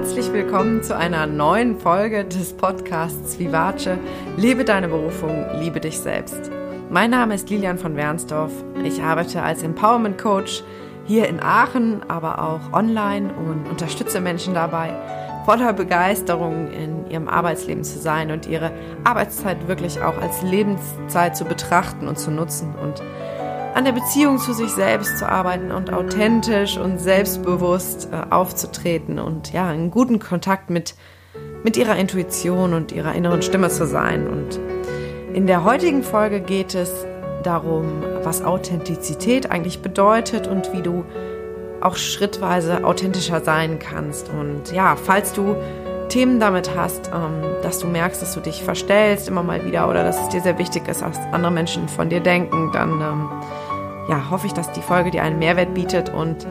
Herzlich willkommen zu einer neuen Folge des Podcasts Vivace. Lebe deine Berufung, liebe dich selbst. Mein Name ist Lilian von Wernsdorf. Ich arbeite als Empowerment Coach hier in Aachen, aber auch online und unterstütze Menschen dabei, voller Begeisterung in ihrem Arbeitsleben zu sein und ihre Arbeitszeit wirklich auch als Lebenszeit zu betrachten und zu nutzen und an der Beziehung zu sich selbst zu arbeiten und authentisch und selbstbewusst äh, aufzutreten und ja, in guten Kontakt mit, mit ihrer Intuition und ihrer inneren Stimme zu sein. Und in der heutigen Folge geht es darum, was Authentizität eigentlich bedeutet und wie du auch schrittweise authentischer sein kannst. Und ja, falls du Themen damit hast, ähm, dass du merkst, dass du dich verstellst immer mal wieder oder dass es dir sehr wichtig ist, was andere Menschen von dir denken, dann ähm, ja, hoffe ich, dass die Folge dir einen Mehrwert bietet und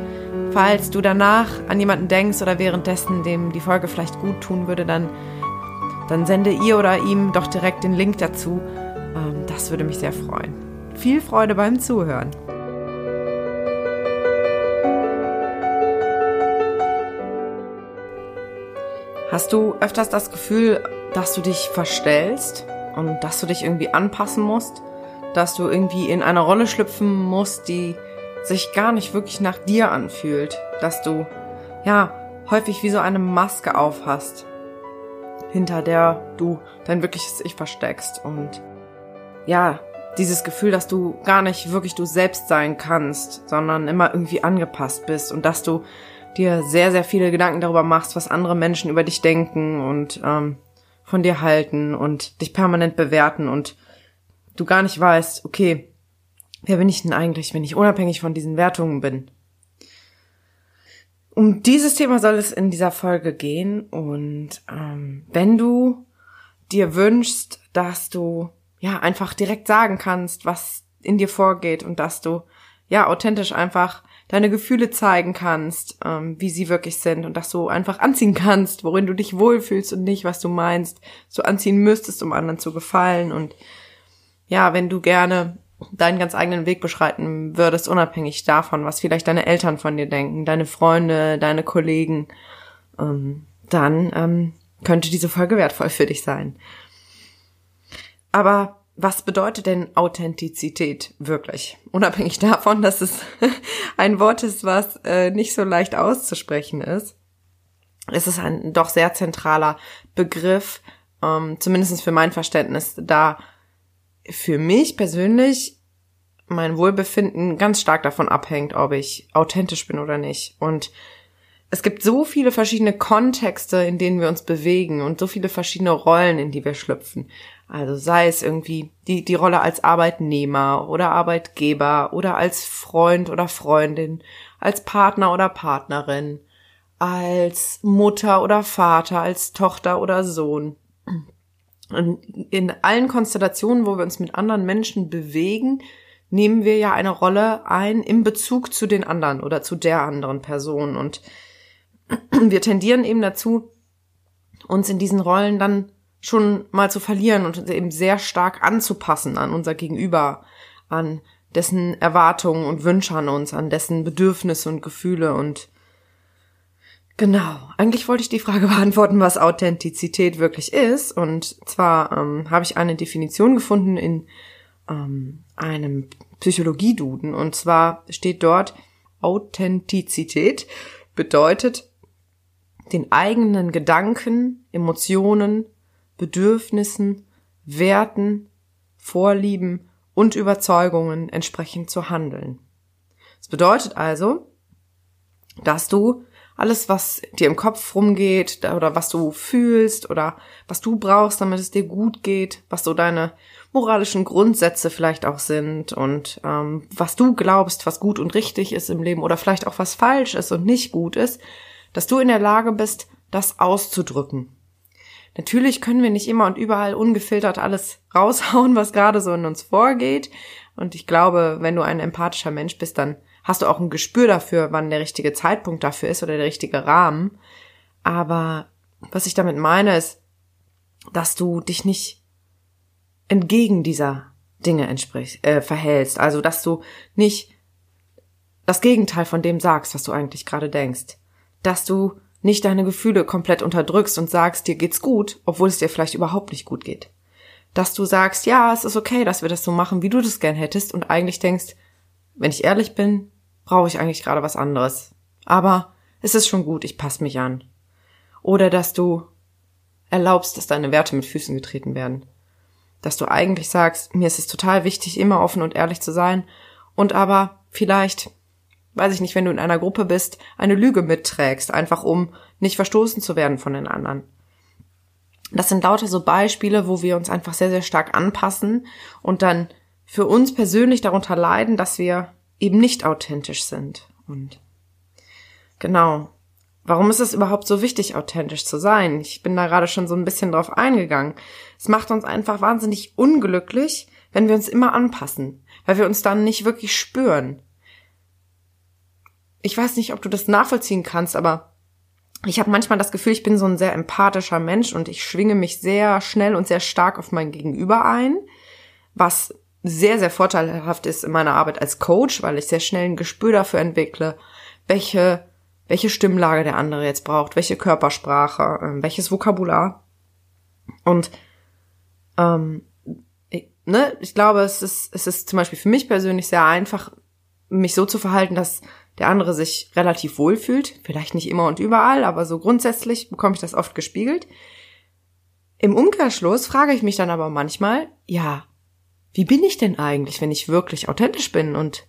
falls du danach an jemanden denkst oder währenddessen dem die Folge vielleicht gut tun würde, dann, dann sende ihr oder ihm doch direkt den Link dazu. Ähm, das würde mich sehr freuen. Viel Freude beim Zuhören. Hast du öfters das Gefühl, dass du dich verstellst und dass du dich irgendwie anpassen musst? dass du irgendwie in eine Rolle schlüpfen musst, die sich gar nicht wirklich nach dir anfühlt, dass du ja häufig wie so eine Maske aufhast, hinter der du dein wirkliches Ich versteckst und ja, dieses Gefühl, dass du gar nicht wirklich du selbst sein kannst, sondern immer irgendwie angepasst bist und dass du dir sehr, sehr viele Gedanken darüber machst, was andere Menschen über dich denken und ähm, von dir halten und dich permanent bewerten und du gar nicht weißt, okay, wer bin ich denn eigentlich, wenn ich unabhängig von diesen Wertungen bin? Um dieses Thema soll es in dieser Folge gehen und ähm, wenn du dir wünschst, dass du ja einfach direkt sagen kannst, was in dir vorgeht und dass du ja authentisch einfach deine Gefühle zeigen kannst, ähm, wie sie wirklich sind und dass du einfach anziehen kannst, worin du dich wohlfühlst und nicht, was du meinst, so anziehen müsstest, um anderen zu gefallen und ja, wenn du gerne deinen ganz eigenen Weg beschreiten würdest, unabhängig davon, was vielleicht deine Eltern von dir denken, deine Freunde, deine Kollegen, ähm, dann ähm, könnte diese Folge wertvoll für dich sein. Aber was bedeutet denn Authentizität wirklich? Unabhängig davon, dass es ein Wort ist, was äh, nicht so leicht auszusprechen ist, ist es ein doch sehr zentraler Begriff, ähm, zumindest für mein Verständnis, da für mich persönlich mein Wohlbefinden ganz stark davon abhängt, ob ich authentisch bin oder nicht. Und es gibt so viele verschiedene Kontexte, in denen wir uns bewegen und so viele verschiedene Rollen, in die wir schlüpfen. Also sei es irgendwie die, die Rolle als Arbeitnehmer oder Arbeitgeber oder als Freund oder Freundin, als Partner oder Partnerin, als Mutter oder Vater, als Tochter oder Sohn. Und in allen Konstellationen, wo wir uns mit anderen Menschen bewegen, nehmen wir ja eine Rolle ein im Bezug zu den anderen oder zu der anderen Person. Und wir tendieren eben dazu, uns in diesen Rollen dann schon mal zu verlieren und uns eben sehr stark anzupassen an unser Gegenüber, an dessen Erwartungen und Wünsche an uns, an dessen Bedürfnisse und Gefühle und Genau. Eigentlich wollte ich die Frage beantworten, was Authentizität wirklich ist. Und zwar ähm, habe ich eine Definition gefunden in ähm, einem Psychologieduden. Und zwar steht dort, Authentizität bedeutet, den eigenen Gedanken, Emotionen, Bedürfnissen, Werten, Vorlieben und Überzeugungen entsprechend zu handeln. Das bedeutet also, dass du alles, was dir im Kopf rumgeht oder was du fühlst oder was du brauchst, damit es dir gut geht, was so deine moralischen Grundsätze vielleicht auch sind und ähm, was du glaubst, was gut und richtig ist im Leben oder vielleicht auch was falsch ist und nicht gut ist, dass du in der Lage bist, das auszudrücken. Natürlich können wir nicht immer und überall ungefiltert alles raushauen, was gerade so in uns vorgeht. Und ich glaube, wenn du ein empathischer Mensch bist, dann hast du auch ein Gespür dafür, wann der richtige Zeitpunkt dafür ist oder der richtige Rahmen. Aber was ich damit meine, ist, dass du dich nicht entgegen dieser Dinge entsprichst, äh, verhältst. Also, dass du nicht das Gegenteil von dem sagst, was du eigentlich gerade denkst. Dass du nicht deine Gefühle komplett unterdrückst und sagst, dir geht's gut, obwohl es dir vielleicht überhaupt nicht gut geht. Dass du sagst, ja, es ist okay, dass wir das so machen, wie du das gern hättest und eigentlich denkst, wenn ich ehrlich bin, brauche ich eigentlich gerade was anderes. Aber es ist schon gut, ich passe mich an. Oder dass du erlaubst, dass deine Werte mit Füßen getreten werden. Dass du eigentlich sagst, mir ist es total wichtig, immer offen und ehrlich zu sein und aber vielleicht weiß ich nicht, wenn du in einer Gruppe bist, eine Lüge mitträgst, einfach um nicht verstoßen zu werden von den anderen. Das sind lauter so Beispiele, wo wir uns einfach sehr, sehr stark anpassen und dann für uns persönlich darunter leiden, dass wir eben nicht authentisch sind. Und genau. Warum ist es überhaupt so wichtig, authentisch zu sein? Ich bin da gerade schon so ein bisschen drauf eingegangen. Es macht uns einfach wahnsinnig unglücklich, wenn wir uns immer anpassen, weil wir uns dann nicht wirklich spüren ich weiß nicht, ob du das nachvollziehen kannst, aber ich habe manchmal das Gefühl, ich bin so ein sehr empathischer Mensch und ich schwinge mich sehr schnell und sehr stark auf mein Gegenüber ein, was sehr, sehr vorteilhaft ist in meiner Arbeit als Coach, weil ich sehr schnell ein Gespür dafür entwickle, welche, welche Stimmlage der andere jetzt braucht, welche Körpersprache, äh, welches Vokabular. Und ähm, ich, ne, ich glaube, es ist, es ist zum Beispiel für mich persönlich sehr einfach, mich so zu verhalten, dass der andere sich relativ wohl fühlt. Vielleicht nicht immer und überall, aber so grundsätzlich bekomme ich das oft gespiegelt. Im Umkehrschluss frage ich mich dann aber manchmal, ja, wie bin ich denn eigentlich, wenn ich wirklich authentisch bin und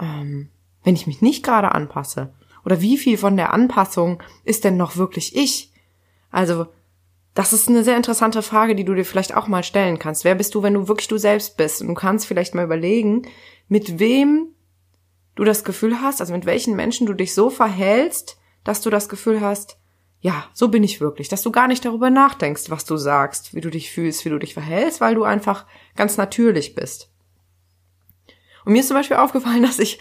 ähm, wenn ich mich nicht gerade anpasse? Oder wie viel von der Anpassung ist denn noch wirklich ich? Also, das ist eine sehr interessante Frage, die du dir vielleicht auch mal stellen kannst. Wer bist du, wenn du wirklich du selbst bist? Und du kannst vielleicht mal überlegen, mit wem du das Gefühl hast, also mit welchen Menschen du dich so verhältst, dass du das Gefühl hast, ja, so bin ich wirklich, dass du gar nicht darüber nachdenkst, was du sagst, wie du dich fühlst, wie du dich verhältst, weil du einfach ganz natürlich bist. Und mir ist zum Beispiel aufgefallen, dass ich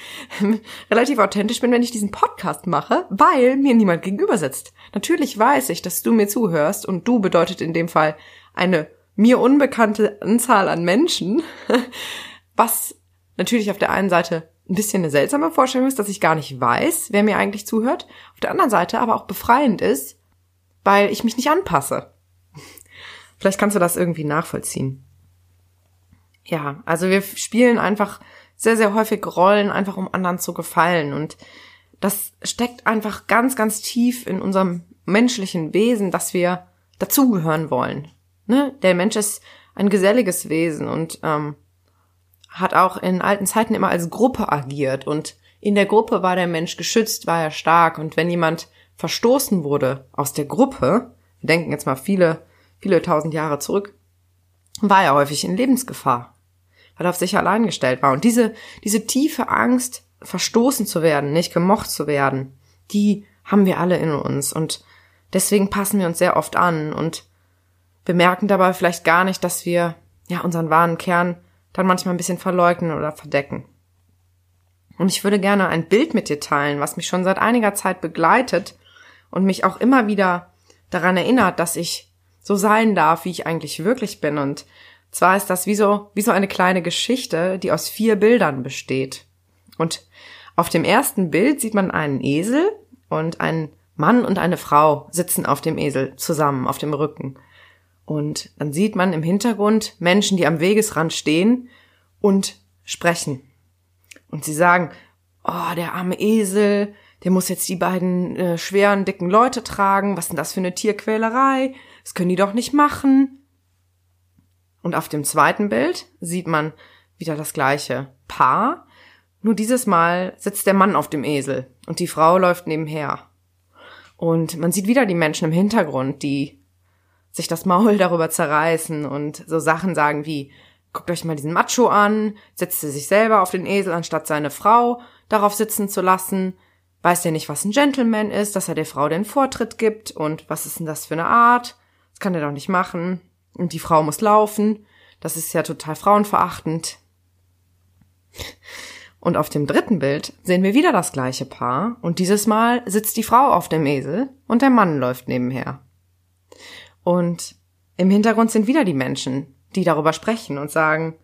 relativ authentisch bin, wenn ich diesen Podcast mache, weil mir niemand gegenüber sitzt. Natürlich weiß ich, dass du mir zuhörst und du bedeutet in dem Fall eine mir unbekannte Anzahl an Menschen, was natürlich auf der einen Seite ein bisschen eine seltsame Vorstellung ist, dass ich gar nicht weiß, wer mir eigentlich zuhört. Auf der anderen Seite aber auch befreiend ist, weil ich mich nicht anpasse. Vielleicht kannst du das irgendwie nachvollziehen. Ja, also wir spielen einfach sehr, sehr häufig Rollen, einfach um anderen zu gefallen. Und das steckt einfach ganz, ganz tief in unserem menschlichen Wesen, dass wir dazugehören wollen. Ne? Der Mensch ist ein geselliges Wesen und ähm, hat auch in alten Zeiten immer als Gruppe agiert und in der Gruppe war der Mensch geschützt, war er stark und wenn jemand verstoßen wurde aus der Gruppe, wir denken jetzt mal viele, viele tausend Jahre zurück, war er häufig in Lebensgefahr, weil er auf sich allein gestellt war. Und diese, diese tiefe Angst, verstoßen zu werden, nicht gemocht zu werden, die haben wir alle in uns und deswegen passen wir uns sehr oft an und bemerken dabei vielleicht gar nicht, dass wir ja unseren wahren Kern dann manchmal ein bisschen verleugnen oder verdecken. Und ich würde gerne ein Bild mit dir teilen, was mich schon seit einiger Zeit begleitet und mich auch immer wieder daran erinnert, dass ich so sein darf, wie ich eigentlich wirklich bin. Und zwar ist das wie so, wie so eine kleine Geschichte, die aus vier Bildern besteht. Und auf dem ersten Bild sieht man einen Esel und ein Mann und eine Frau sitzen auf dem Esel zusammen auf dem Rücken. Und dann sieht man im Hintergrund Menschen, die am Wegesrand stehen und sprechen. Und sie sagen, oh, der arme Esel, der muss jetzt die beiden äh, schweren, dicken Leute tragen. Was denn das für eine Tierquälerei? Das können die doch nicht machen. Und auf dem zweiten Bild sieht man wieder das gleiche Paar. Nur dieses Mal sitzt der Mann auf dem Esel und die Frau läuft nebenher. Und man sieht wieder die Menschen im Hintergrund, die sich das Maul darüber zerreißen und so Sachen sagen wie, guckt euch mal diesen Macho an, setzt er sich selber auf den Esel, anstatt seine Frau darauf sitzen zu lassen, weiß der nicht, was ein Gentleman ist, dass er der Frau den Vortritt gibt und was ist denn das für eine Art? Das kann er doch nicht machen. Und die Frau muss laufen. Das ist ja total frauenverachtend. Und auf dem dritten Bild sehen wir wieder das gleiche Paar und dieses Mal sitzt die Frau auf dem Esel und der Mann läuft nebenher. Und im Hintergrund sind wieder die Menschen, die darüber sprechen und sagen,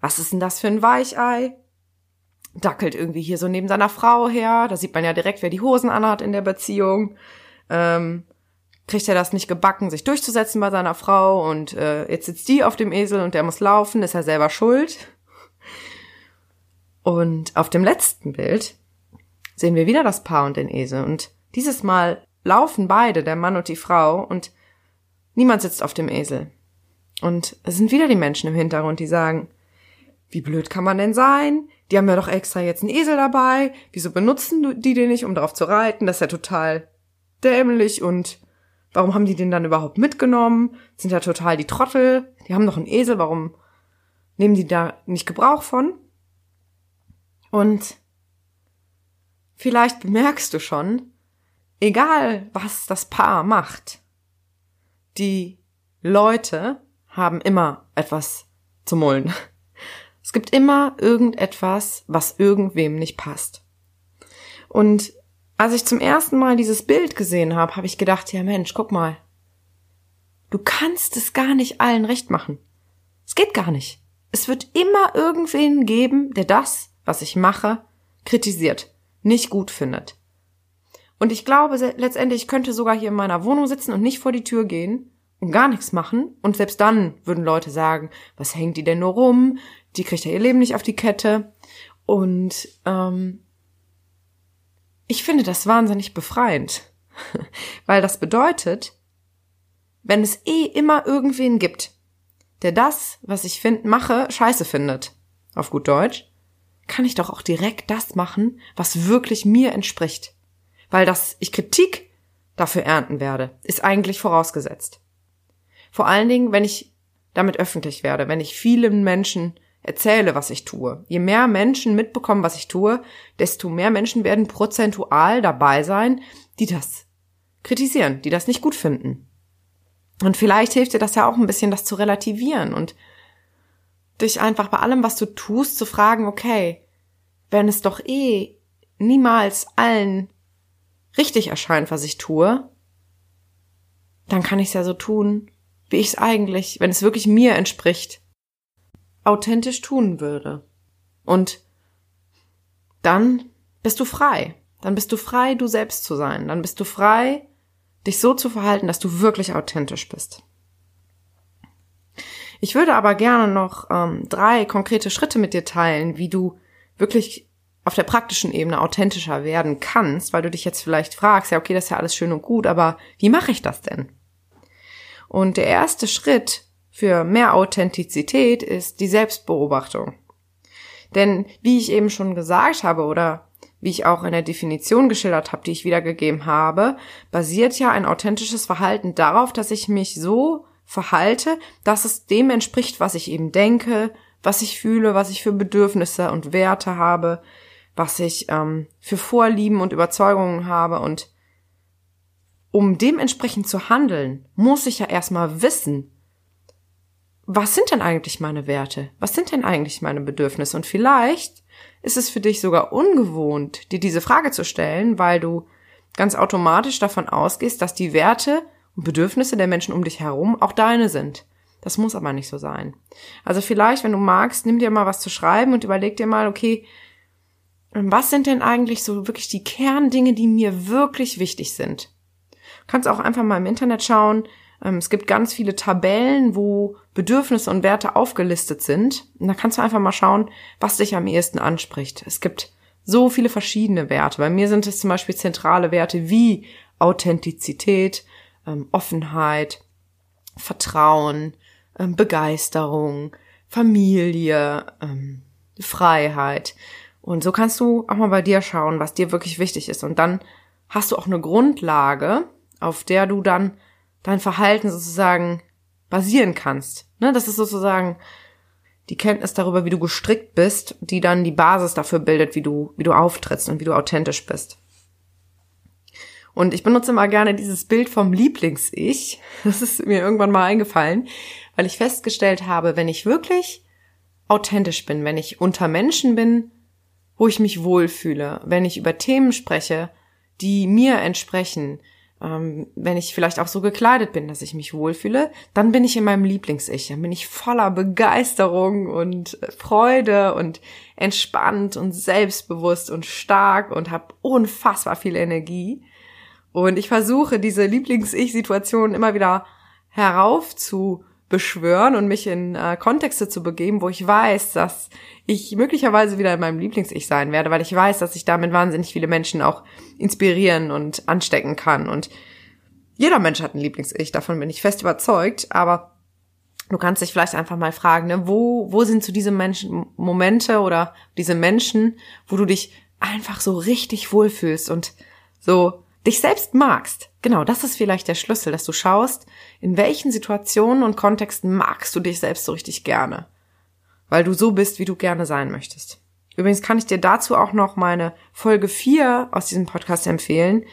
was ist denn das für ein Weichei? Dackelt irgendwie hier so neben seiner Frau her. Da sieht man ja direkt, wer die Hosen anhat in der Beziehung. ähm, kriegt er das nicht gebacken, sich durchzusetzen bei seiner Frau und äh, jetzt sitzt die auf dem Esel und der muss laufen, ist er selber schuld. Und auf dem letzten Bild sehen wir wieder das Paar und den Esel und dieses Mal laufen beide, der Mann und die Frau und niemand sitzt auf dem Esel. Und es sind wieder die Menschen im Hintergrund, die sagen, wie blöd kann man denn sein? Die haben ja doch extra jetzt einen Esel dabei. Wieso benutzen die den nicht, um darauf zu reiten? Das ist ja total dämlich und warum haben die den dann überhaupt mitgenommen? Sind ja total die Trottel. Die haben doch einen Esel, warum nehmen die da nicht Gebrauch von? Und vielleicht bemerkst du schon, egal was das Paar macht, die Leute haben immer etwas zu mullen. Es gibt immer irgendetwas, was irgendwem nicht passt. Und als ich zum ersten Mal dieses Bild gesehen habe, habe ich gedacht, ja Mensch, guck mal. Du kannst es gar nicht allen recht machen. Es geht gar nicht. Es wird immer irgendwen geben, der das, was ich mache, kritisiert, nicht gut findet. Und ich glaube, letztendlich könnte sogar hier in meiner Wohnung sitzen und nicht vor die Tür gehen und gar nichts machen. Und selbst dann würden Leute sagen, was hängt die denn nur rum? Die kriegt ja ihr Leben nicht auf die Kette. Und ähm, ich finde das wahnsinnig befreiend. Weil das bedeutet, wenn es eh immer irgendwen gibt, der das, was ich find, mache, scheiße findet, auf gut Deutsch, kann ich doch auch direkt das machen, was wirklich mir entspricht. Weil dass ich Kritik dafür ernten werde, ist eigentlich vorausgesetzt. Vor allen Dingen, wenn ich damit öffentlich werde, wenn ich vielen Menschen erzähle, was ich tue. Je mehr Menschen mitbekommen, was ich tue, desto mehr Menschen werden prozentual dabei sein, die das kritisieren, die das nicht gut finden. Und vielleicht hilft dir das ja auch ein bisschen, das zu relativieren und dich einfach bei allem, was du tust, zu fragen, okay, wenn es doch eh niemals allen richtig erscheint, was ich tue, dann kann ich es ja so tun, wie ich es eigentlich, wenn es wirklich mir entspricht, authentisch tun würde. Und dann bist du frei. Dann bist du frei, du selbst zu sein. Dann bist du frei, dich so zu verhalten, dass du wirklich authentisch bist. Ich würde aber gerne noch ähm, drei konkrete Schritte mit dir teilen, wie du wirklich auf der praktischen Ebene authentischer werden kannst, weil du dich jetzt vielleicht fragst, ja, okay, das ist ja alles schön und gut, aber wie mache ich das denn? Und der erste Schritt für mehr Authentizität ist die Selbstbeobachtung. Denn wie ich eben schon gesagt habe oder wie ich auch in der Definition geschildert habe, die ich wiedergegeben habe, basiert ja ein authentisches Verhalten darauf, dass ich mich so verhalte, dass es dem entspricht, was ich eben denke, was ich fühle, was ich für Bedürfnisse und Werte habe, was ich ähm, für Vorlieben und Überzeugungen habe und um dementsprechend zu handeln, muss ich ja erstmal wissen, was sind denn eigentlich meine Werte? Was sind denn eigentlich meine Bedürfnisse? Und vielleicht ist es für dich sogar ungewohnt, dir diese Frage zu stellen, weil du ganz automatisch davon ausgehst, dass die Werte und Bedürfnisse der Menschen um dich herum auch deine sind. Das muss aber nicht so sein. Also vielleicht, wenn du magst, nimm dir mal was zu schreiben und überleg dir mal, okay, was sind denn eigentlich so wirklich die Kerndinge, die mir wirklich wichtig sind? kannst auch einfach mal im Internet schauen. Ähm, es gibt ganz viele Tabellen, wo Bedürfnisse und Werte aufgelistet sind. Und da kannst du einfach mal schauen, was dich am ehesten anspricht. Es gibt so viele verschiedene Werte. Bei mir sind es zum Beispiel zentrale Werte wie Authentizität, ähm, Offenheit, Vertrauen, ähm, Begeisterung, Familie, Freiheit. Und so kannst du auch mal bei dir schauen, was dir wirklich wichtig ist. Und dann hast du auch eine Grundlage, auf der du dann dein Verhalten sozusagen basieren kannst. Ne, das ist sozusagen die Kenntnis darüber, wie du gestrickt bist, die dann die Basis dafür bildet, wie du, wie du auftrittst und wie du authentisch bist. Und ich benutze mal gerne dieses Bild vom Lieblings-Ich. Das ist mir irgendwann mal eingefallen, weil ich festgestellt habe, wenn ich wirklich authentisch bin, wenn ich unter Menschen bin, wo ich mich wohlfühle, wenn ich über Themen spreche, die mir entsprechen, ähm, wenn ich vielleicht auch so gekleidet bin, dass ich mich wohlfühle, dann bin ich in meinem Lieblings-Ich. Dann bin ich voller Begeisterung und Freude und entspannt und selbstbewusst und stark und habe unfassbar viel Energie. Und ich versuche, diese Lieblings-Ich-Situation immer wieder herauf beschwören und mich in äh, Kontexte zu begeben, wo ich weiß, dass ich möglicherweise wieder in meinem Lieblings-Ich sein werde, weil ich weiß, dass ich damit wahnsinnig viele Menschen auch inspirieren und anstecken kann. Und jeder Mensch hat ein Lieblings-Ich, davon bin ich fest überzeugt, aber du kannst dich vielleicht einfach mal fragen, ne, wo, wo sind so diese Menschen, Momente oder diese Menschen, wo du dich einfach so richtig wohlfühlst und so dich selbst magst. Genau, das ist vielleicht der Schlüssel, dass du schaust, in welchen Situationen und Kontexten magst du dich selbst so richtig gerne. Weil du so bist, wie du gerne sein möchtest. Übrigens kann ich dir dazu auch noch meine Folge 4 aus diesem Podcast empfehlen.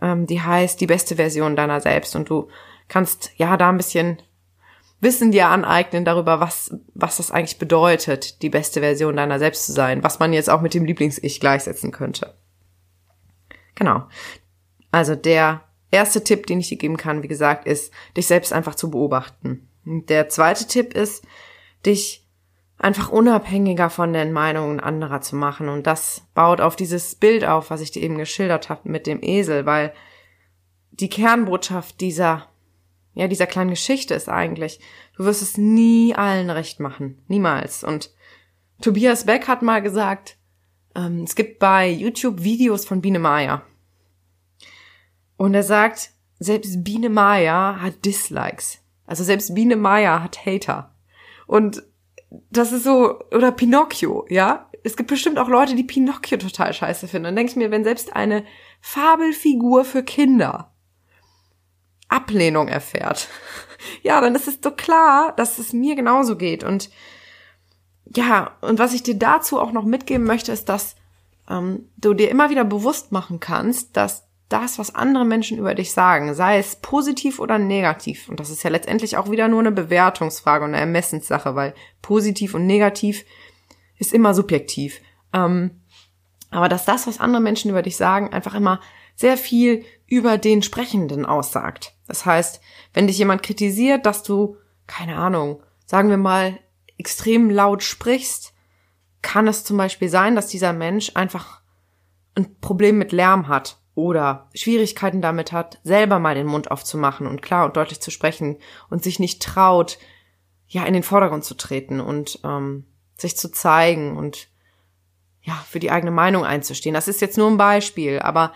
Ähm, die heißt die beste Version deiner selbst und du kannst ja da ein bisschen Wissen dir aneignen darüber, was, was das eigentlich bedeutet, die beste Version deiner selbst zu sein, was man jetzt auch mit dem Lieblings-Ich gleichsetzen könnte. Genau. Also der erste Tipp, den ich dir geben kann, wie gesagt, ist, dich selbst einfach zu beobachten. Und der zweite Tipp ist, dich einfach unabhängiger von den Meinungen anderer zu machen. Und das baut auf dieses Bild auf, was ich dir eben geschildert habe mit dem Esel, weil die Kernbotschaft dieser, ja, dieser kleinen Geschichte ist eigentlich, du wirst es nie allen recht machen. Niemals. Und Tobias Beck hat mal gesagt, ähm, es gibt bei YouTube Videos von Biene Maya. Und er sagt, selbst Biene Maya hat Dislikes. Also selbst Biene Maya hat Hater. Und das ist so, oder Pinocchio, ja? Es gibt bestimmt auch Leute, die Pinocchio total scheiße finden. Und denkst mir, wenn selbst eine Fabelfigur für Kinder Ablehnung erfährt, ja, dann ist es doch klar, dass es mir genauso geht. Und ja, und was ich dir dazu auch noch mitgeben möchte, ist, dass ähm, du dir immer wieder bewusst machen kannst, dass das, was andere Menschen über dich sagen, sei es positiv oder negativ, und das ist ja letztendlich auch wieder nur eine Bewertungsfrage und eine Ermessenssache, weil positiv und negativ ist immer subjektiv. Ähm, aber dass das, was andere Menschen über dich sagen, einfach immer sehr viel über den Sprechenden aussagt. Das heißt, wenn dich jemand kritisiert, dass du, keine Ahnung, sagen wir mal, extrem laut sprichst, kann es zum Beispiel sein, dass dieser Mensch einfach ein Problem mit Lärm hat oder Schwierigkeiten damit hat, selber mal den Mund aufzumachen und klar und deutlich zu sprechen und sich nicht traut, ja, in den Vordergrund zu treten und ähm, sich zu zeigen und ja, für die eigene Meinung einzustehen. Das ist jetzt nur ein Beispiel, aber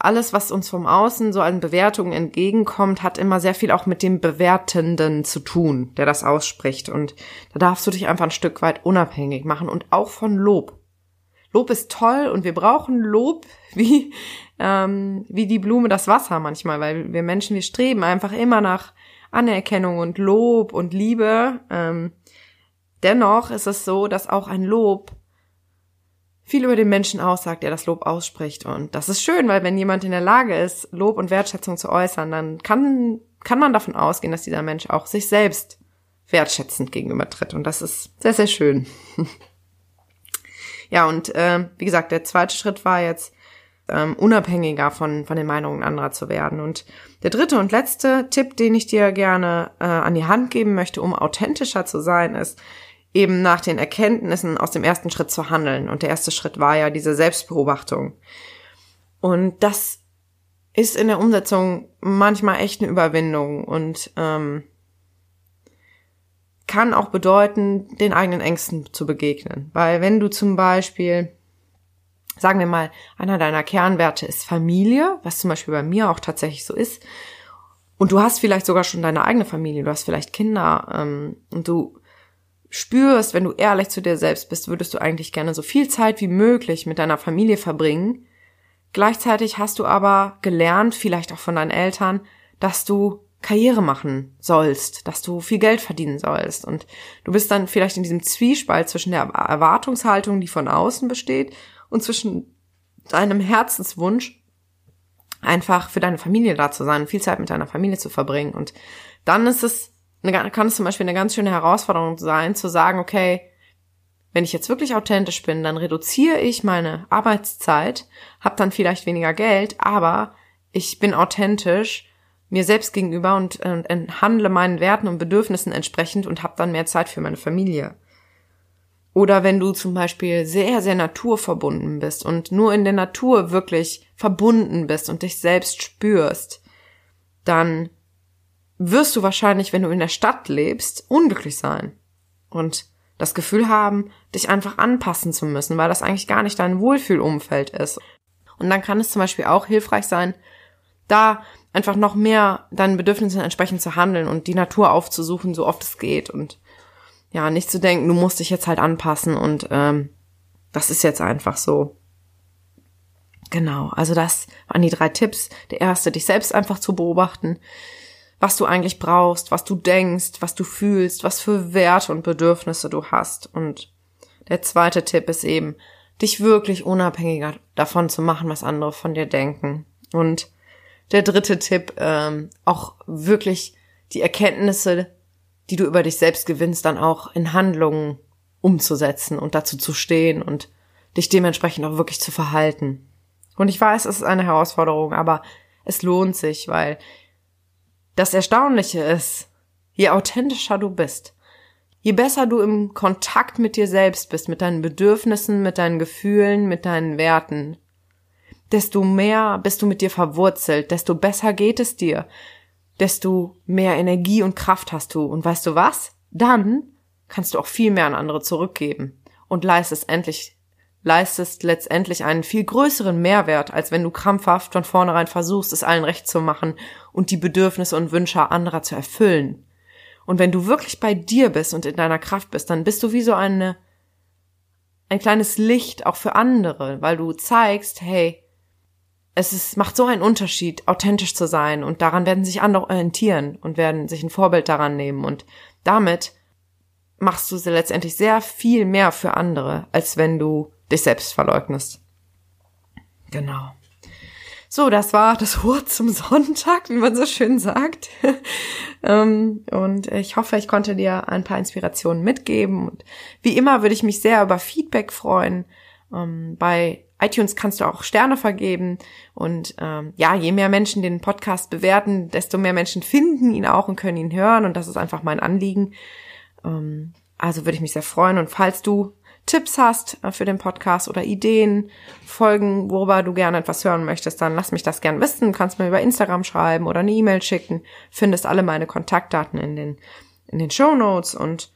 alles, was uns vom Außen so an Bewertungen entgegenkommt, hat immer sehr viel auch mit dem Bewertenden zu tun, der das ausspricht. Und da darfst du dich einfach ein Stück weit unabhängig machen und auch von Lob. Lob ist toll und wir brauchen Lob wie, ähm, wie die Blume das Wasser manchmal, weil wir Menschen, wir streben einfach immer nach Anerkennung und Lob und Liebe. Ähm, dennoch ist es so, dass auch ein Lob viel über den Menschen aussagt, der das Lob ausspricht. Und das ist schön, weil wenn jemand in der Lage ist, Lob und Wertschätzung zu äußern, dann kann, kann man davon ausgehen, dass dieser Mensch auch sich selbst wertschätzend gegenübertritt. Und das ist sehr, sehr schön. Ja, und äh, wie gesagt, der zweite Schritt war jetzt, ähm, unabhängiger von, von den Meinungen anderer zu werden. Und der dritte und letzte Tipp, den ich dir gerne äh, an die Hand geben möchte, um authentischer zu sein, ist eben nach den Erkenntnissen aus dem ersten Schritt zu handeln. Und der erste Schritt war ja diese Selbstbeobachtung. Und das ist in der Umsetzung manchmal echt eine Überwindung und ähm, kann auch bedeuten, den eigenen Ängsten zu begegnen. Weil wenn du zum Beispiel, sagen wir mal, einer deiner Kernwerte ist Familie, was zum Beispiel bei mir auch tatsächlich so ist, und du hast vielleicht sogar schon deine eigene Familie, du hast vielleicht Kinder, ähm, und du spürst, wenn du ehrlich zu dir selbst bist, würdest du eigentlich gerne so viel Zeit wie möglich mit deiner Familie verbringen. Gleichzeitig hast du aber gelernt, vielleicht auch von deinen Eltern, dass du Karriere machen sollst, dass du viel Geld verdienen sollst. Und du bist dann vielleicht in diesem Zwiespalt zwischen der Erwartungshaltung, die von außen besteht, und zwischen deinem Herzenswunsch, einfach für deine Familie da zu sein, viel Zeit mit deiner Familie zu verbringen. Und dann ist es, eine, kann es zum Beispiel eine ganz schöne Herausforderung sein, zu sagen, okay, wenn ich jetzt wirklich authentisch bin, dann reduziere ich meine Arbeitszeit, habe dann vielleicht weniger Geld, aber ich bin authentisch mir selbst gegenüber und, und handle meinen Werten und Bedürfnissen entsprechend und habe dann mehr Zeit für meine Familie. Oder wenn du zum Beispiel sehr, sehr naturverbunden bist und nur in der Natur wirklich verbunden bist und dich selbst spürst, dann wirst du wahrscheinlich, wenn du in der Stadt lebst, unglücklich sein und das Gefühl haben, dich einfach anpassen zu müssen, weil das eigentlich gar nicht dein Wohlfühlumfeld ist. Und dann kann es zum Beispiel auch hilfreich sein, da einfach noch mehr deinen Bedürfnissen entsprechend zu handeln und die Natur aufzusuchen, so oft es geht und ja, nicht zu denken, du musst dich jetzt halt anpassen und ähm, das ist jetzt einfach so. Genau, also das waren die drei Tipps. Der erste, dich selbst einfach zu beobachten, was du eigentlich brauchst, was du denkst, was du fühlst, was für Werte und Bedürfnisse du hast. Und der zweite Tipp ist eben, dich wirklich unabhängiger davon zu machen, was andere von dir denken. Und der dritte Tipp, ähm, auch wirklich die Erkenntnisse die du über dich selbst gewinnst, dann auch in Handlungen umzusetzen und dazu zu stehen und dich dementsprechend auch wirklich zu verhalten. Und ich weiß, es ist eine Herausforderung, aber es lohnt sich, weil das Erstaunliche ist, je authentischer du bist, je besser du im Kontakt mit dir selbst bist, mit deinen Bedürfnissen, mit deinen Gefühlen, mit deinen Werten, desto mehr bist du mit dir verwurzelt, desto besser geht es dir, desto mehr Energie und Kraft hast du. Und weißt du was? Dann kannst du auch viel mehr an andere zurückgeben und leistest endlich, leistest letztendlich einen viel größeren Mehrwert, als wenn du krampfhaft von vornherein versuchst, es allen recht zu machen und die Bedürfnisse und Wünsche anderer zu erfüllen. Und wenn du wirklich bei dir bist und in deiner Kraft bist, dann bist du wie so eine, ein kleines Licht auch für andere, weil du zeigst, hey, es ist, macht so einen Unterschied, authentisch zu sein und daran werden sich andere orientieren und werden sich ein Vorbild daran nehmen und damit machst du letztendlich sehr viel mehr für andere, als wenn du dich selbst verleugnest. Genau. So, das war das Wort zum Sonntag, wie man so schön sagt. Ähm, und ich hoffe, ich konnte dir ein paar Inspirationen mitgeben. Und wie immer würde ich mich sehr über Feedback freuen. Ähm, bei iTunes kannst du auch Sterne vergeben und ähm, ja, je mehr Menschen den Podcast bewerten, desto mehr Menschen finden ihn auch und können ihn hören und das ist einfach mein Anliegen. Ähm, also würde ich mich sehr freuen und falls du Tipps hast äh, für den Podcast oder Ideen, Folgen, worüber du gerne etwas hören möchtest, dann lass mich das gern wissen. Du kannst mir über Instagram schreiben oder eine E-Mail schicken. Findest alle meine Kontaktdaten in den in den Show Notes und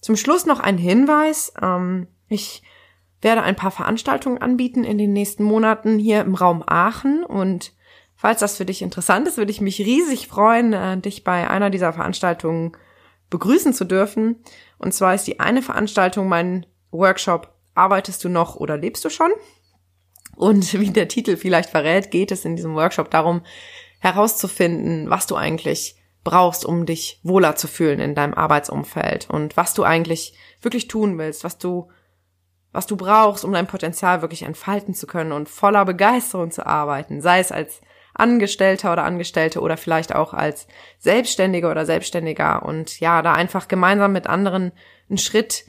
zum Schluss noch ein Hinweis. Ähm, ich werde ein paar Veranstaltungen anbieten in den nächsten Monaten hier im Raum Aachen und falls das für dich interessant ist, würde ich mich riesig freuen, äh, dich bei einer dieser Veranstaltungen begrüßen zu dürfen. Und zwar ist die eine Veranstaltung mein Workshop Arbeitest du noch oder lebst du schon? Und wie der Titel vielleicht verrät, geht es in diesem Workshop darum, herauszufinden, was du eigentlich brauchst, um dich wohler zu fühlen in deinem Arbeitsumfeld und was du eigentlich wirklich tun willst, was du was du brauchst, um dein Potenzial wirklich entfalten zu können und voller Begeisterung zu arbeiten, sei es als Angestellter oder Angestellte oder vielleicht auch als Selbstständiger oder Selbstständiger und ja, da einfach gemeinsam mit anderen einen Schritt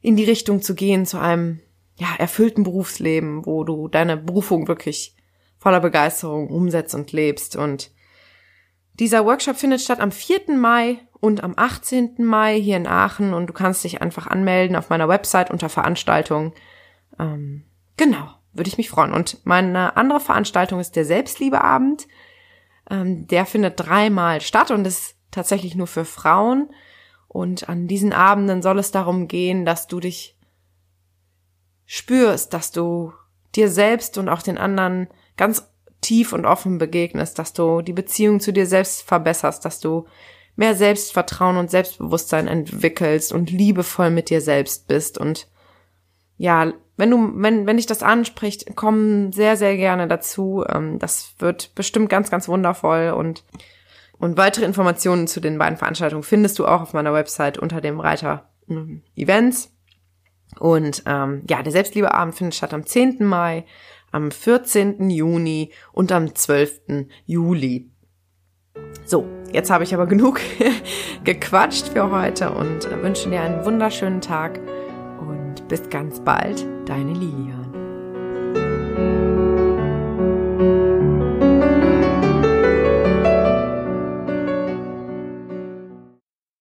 in die Richtung zu gehen zu einem ja, erfüllten Berufsleben, wo du deine Berufung wirklich voller Begeisterung umsetzt und lebst und dieser Workshop findet statt am 4. Mai und am 18. Mai hier in Aachen und du kannst dich einfach anmelden auf meiner Website unter Veranstaltungen. Ähm, genau, würde ich mich freuen. Und meine andere Veranstaltung ist der Selbstliebeabend. Ähm, der findet dreimal statt und ist tatsächlich nur für Frauen. Und an diesen Abenden soll es darum gehen, dass du dich spürst, dass du dir selbst und auch den anderen ganz tief und offen begegnest, dass du die Beziehung zu dir selbst verbesserst, dass du mehr Selbstvertrauen und Selbstbewusstsein entwickelst und liebevoll mit dir selbst bist und ja, wenn du, wenn, wenn dich das anspricht, komm sehr, sehr gerne dazu. Ähm, das wird bestimmt ganz, ganz wundervoll und, und weitere Informationen zu den beiden Veranstaltungen findest du auch auf meiner Website unter dem Reiter ähm, Events. Und ähm, ja, der Selbstliebeabend findet statt am 10. Mai am 14. Juni und am 12. Juli. So, jetzt habe ich aber genug gequatscht für heute und wünsche dir einen wunderschönen Tag und bis ganz bald, deine Lilia.